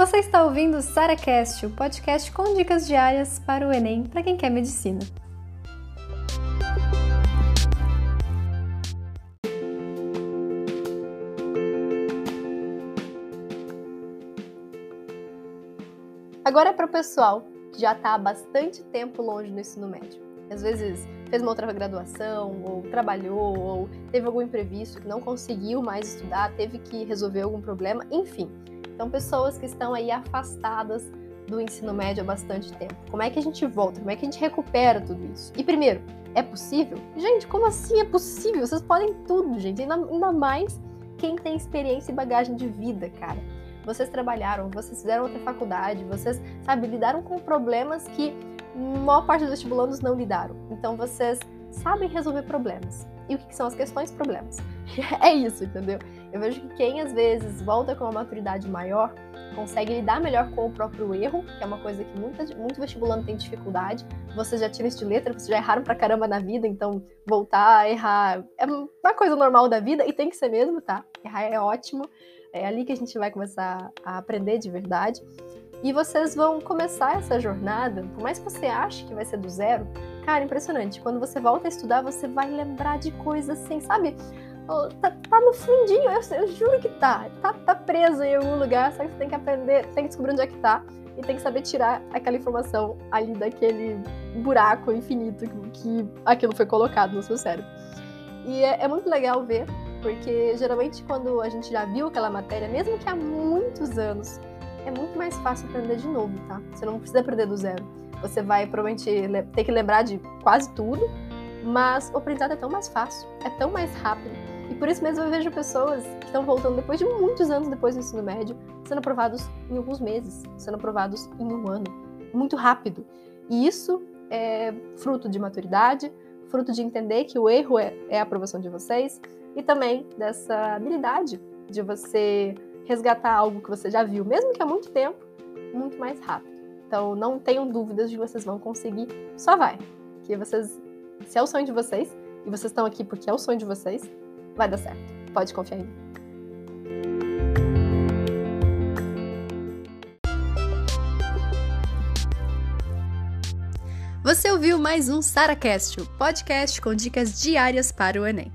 Você está ouvindo o SaraCast, o podcast com dicas diárias para o Enem para quem quer medicina. Agora é para o pessoal que já está há bastante tempo longe do ensino médio. Às vezes fez uma outra graduação, ou trabalhou, ou teve algum imprevisto que não conseguiu mais estudar, teve que resolver algum problema, enfim. Então, pessoas que estão aí afastadas do ensino médio há bastante tempo. Como é que a gente volta? Como é que a gente recupera tudo isso? E primeiro, é possível? Gente, como assim é possível? Vocês podem tudo, gente. Ainda, ainda mais quem tem experiência e bagagem de vida, cara. Vocês trabalharam, vocês fizeram outra faculdade, vocês, sabe, lidaram com problemas que maior parte dos vestibulandos não lidaram. Então vocês sabem resolver problemas. E o que são as questões? Problemas. é isso, entendeu? Eu vejo que quem às vezes volta com uma maturidade maior consegue lidar melhor com o próprio erro, que é uma coisa que muita, muito vestibulando tem dificuldade. Vocês já tiram isso de letra, vocês já erraram pra caramba na vida, então voltar a errar é uma coisa normal da vida e tem que ser mesmo, tá? Errar é ótimo. É ali que a gente vai começar a aprender de verdade. E vocês vão começar essa jornada, por mais que você ache que vai ser do zero, cara, impressionante. Quando você volta a estudar, você vai lembrar de coisas assim, sabe? Tá, tá no fundinho, eu, eu, juro que tá. tá. Tá preso em algum lugar, só que você tem que aprender, tem que descobrir onde é que tá e tem que saber tirar aquela informação ali daquele buraco infinito que aquilo foi colocado no seu cérebro. E é, é muito legal ver, porque geralmente quando a gente já viu aquela matéria, mesmo que há muitos anos, é muito mais fácil aprender de novo, tá? Você não precisa aprender do zero. Você vai provavelmente ter que lembrar de quase tudo, mas o aprendizado é tão mais fácil, é tão mais rápido. E por isso mesmo eu vejo pessoas que estão voltando depois de muitos anos depois do ensino médio, sendo aprovados em alguns meses, sendo aprovados em um ano, muito rápido. E isso é fruto de maturidade, fruto de entender que o erro é, é a aprovação de vocês e também dessa habilidade de você resgatar algo que você já viu, mesmo que há muito tempo, muito mais rápido. Então, não tenham dúvidas de que vocês vão conseguir, só vai. Que vocês, se é o sonho de vocês, e vocês estão aqui porque é o sonho de vocês, vai dar certo. Pode confiar em mim. Você ouviu mais um SaraCast, o podcast com dicas diárias para o Enem.